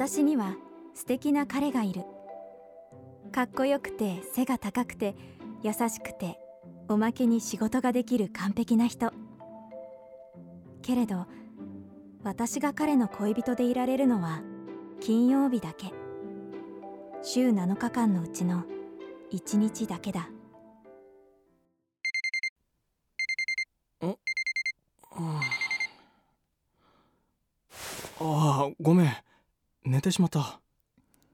私には素敵な彼がいる。かっこよくて背が高くて優しくておまけに仕事ができる完璧な人。けれど私が彼の恋人でいられるのは金曜日だけ。週7日間のうちの1日だけだ。ああごめん。寝てしまった。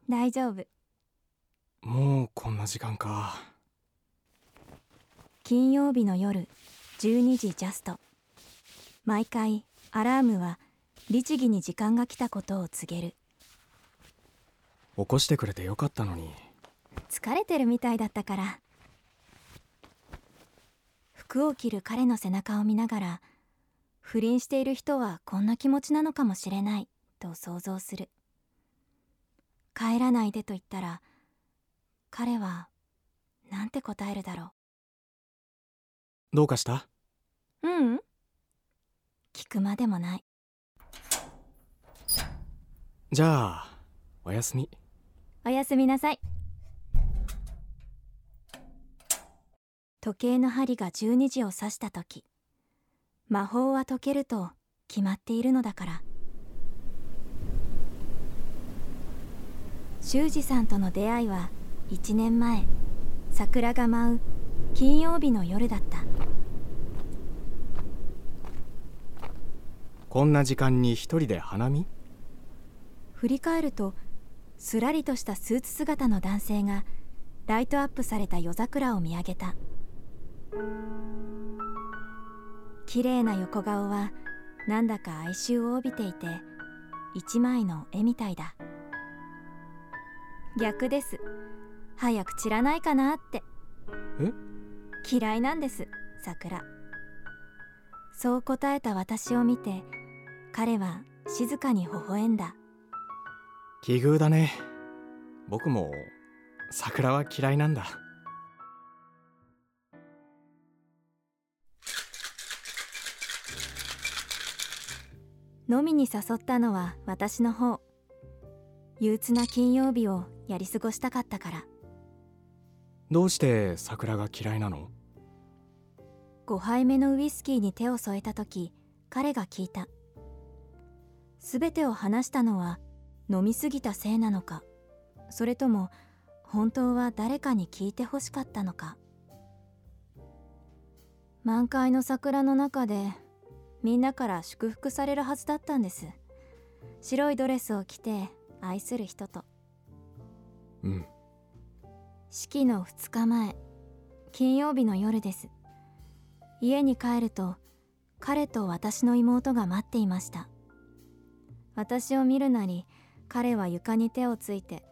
大丈夫。もうこんな時間か。金曜日の夜12時ジャスト。毎回アラームは律儀に時間が来たことを告げる。起こしてくれてよかったのに。疲れてるみたいだったから。服を着る彼の背中を見ながら不倫している人はこんな気持ちなのかもしれないと想像する帰らないでと言ったら彼はなんて答えるだろどうかした？ううん。聞くまでもない。じゃあおやすみ。おやすみなさい。時計の針が12時を指した時魔法は解けると決まっているのだから修二さんとの出会いは1年前桜が舞う金曜日の夜だった。こんな時間に一人で花見？振り返るとすらりとしたスーツ姿の男性がライトアップされた夜桜を見上げた。綺麗な横顔はなんだか哀愁を帯びていて一枚の絵みたいだ逆です。早く散らないかなって。え？嫌いなんです桜。そう答えた私を見て彼は静かに微笑んだ。奇遇だね。僕も桜は嫌いなんだ。飲みに誘ったのは私の方憂鬱な金曜日をやり過ごしたかったから。どうして桜が嫌いなの？5杯目のウイスキーに手を添えた時彼が聞いた。全てを話したのは飲みすぎたせいなのか。それとも本当は誰かに聞いてほしかったのか。満開の桜の中でみんなから祝福されるはずだったんです。白いドレスを着て愛する人と。うん。式の2日前金曜日の夜です。家に帰ると彼と私の妹が待っていました。私を見るなり彼は床に手をついて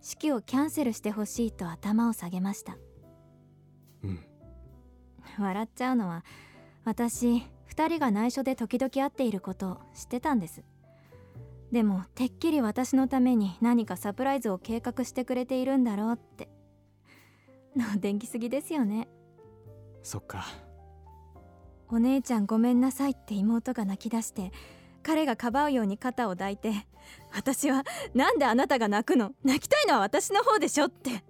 式をキャンセルしてほしいと頭を下げました。うん。笑っちゃうのは私2人が内緒で時々会っていることを知ってたんですでもてっきり私のために何かサプライズを計画してくれているんだろうって。の電気すぎですよねそっか。お姉ちゃんごめんなさいって妹が泣き出して彼がかばうように肩を抱いて私はなんであなたが泣くの？泣きたいのは私の方でしょって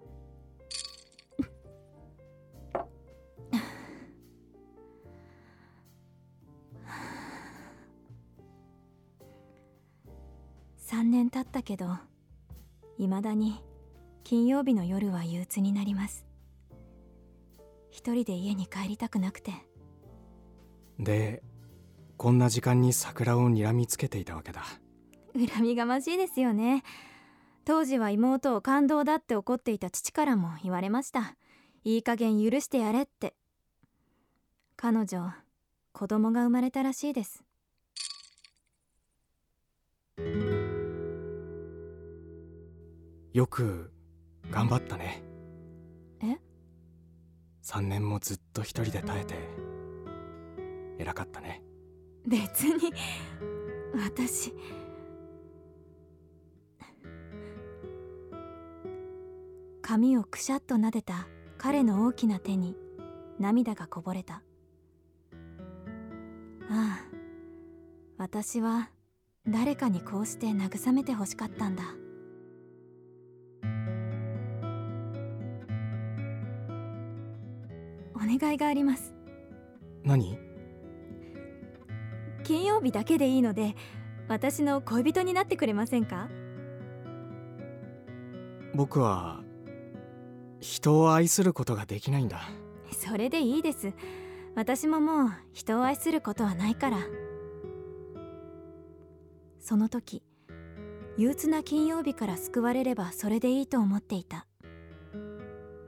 3年経ったけど未だに金曜日の夜は憂鬱になります。一人で家に帰りたくなくて。でこんな時間に桜を睨みつけていたわけだ。恨みがましいですよね。当時は妹を感動だって怒っていた父からも言われました。いい加減許してやれって。彼女子供が生まれたらしいですよく頑張ったね。え？3年もずっと一人で耐えて偉かったね。別に私。髪をくしゃっと撫でた彼の大きな手に涙がこぼれた。ああ私は誰かにこうして慰めてほしかったんだお願いがあります。何？金曜日だけでいいので私の恋人になってくれませんか？僕は人を愛することができないんだ。それでいいです。私ももう人を愛することはないから。その時憂鬱な金曜日から救われればそれでいいと思っていた。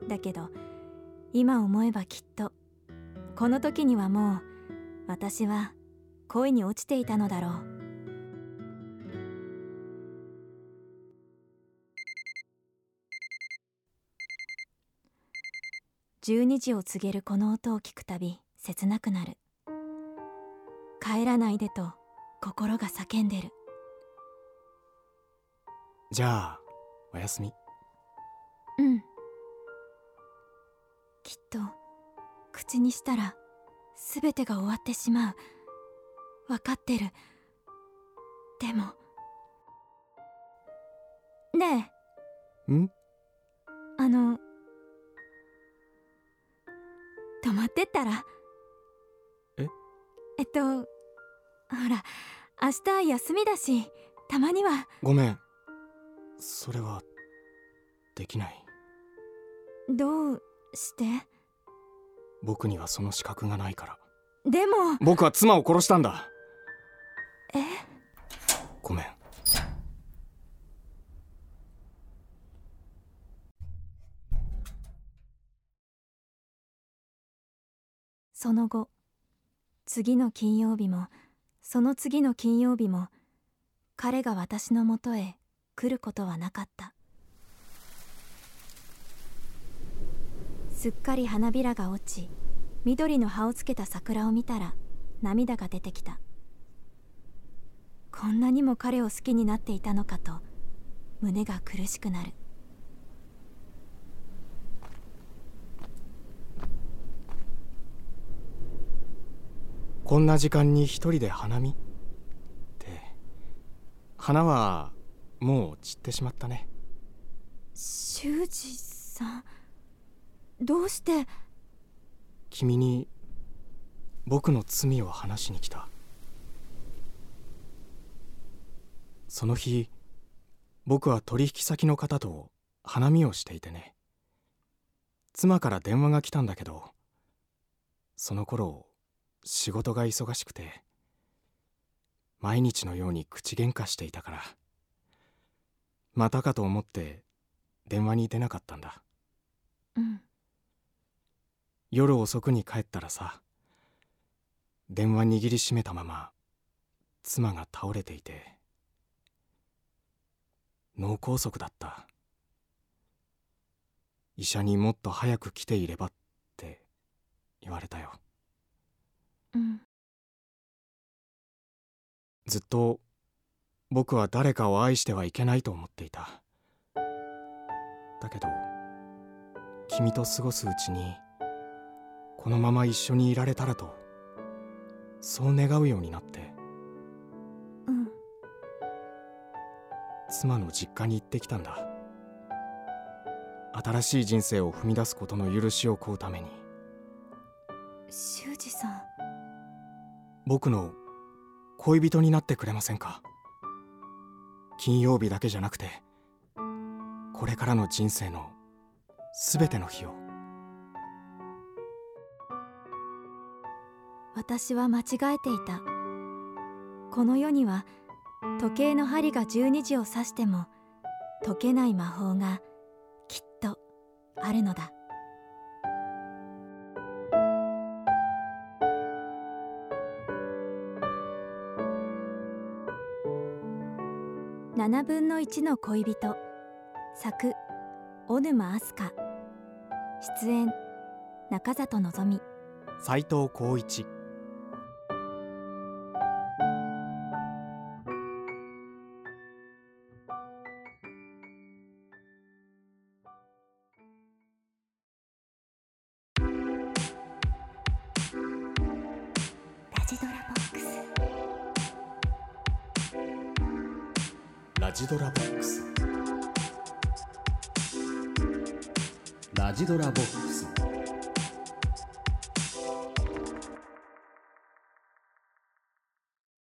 だけど今思えばきっとこの時にはもう私は恋に落ちていたのだろう。12時を告げるこの音を聞くたび切なくなる。帰らないでと心が叫んでる。じゃあおやすみ。うんと口にしたら全てが終わってしまう。分かってる。でも。ねえ。ん？あの。泊まってったら？え？えっとほら明日休みだしたまには。ごめん。それはできない。どうして？僕にはその資格がないから。でも。僕は妻を殺したんだ。え？ごめん。その後次の金曜日もその次の金曜日も彼が私のもとへ来ることはなかったすっかり花びらが落ち緑の葉をつけた桜を見たら涙が出てきた。こんなにも彼を好きになっていたのかと胸が苦しくなる。こんな時間に一人で花見？って花はもう散ってしまったね。修二さんどうして？君に僕の罪を話しに来た。その日僕は取引先の方と花見をしていてね。妻から電話が来たんだけどその頃仕事が忙しくて毎日のように口喧嘩していたからまたかと思って電話に出なかったんだ。うん夜遅くに帰ったらさ電話握りしめたまま妻が倒れていて脳梗塞だった。医者にもっと早く来ていればって言われたよ。うん。ずっと僕は誰かを愛してはいけないと思っていた。だけど君と過ごすうちにこのまま一緒にいられたらとそう願うようになって。うん。妻の実家に行ってきたんだ。新しい人生を踏み出すことの許しを請うために。修二さん。僕の恋人になってくれませんか？金曜日だけじゃなくてこれからの人生の全ての日を私は間違えていた。この世には時計の針が12時を指しても解けない魔法がきっとあるのだ。7分の1の恋人。作小沼飛鳥出演中里のぞみ斎藤浩一。ラジドラボックス。ラジドラボックス。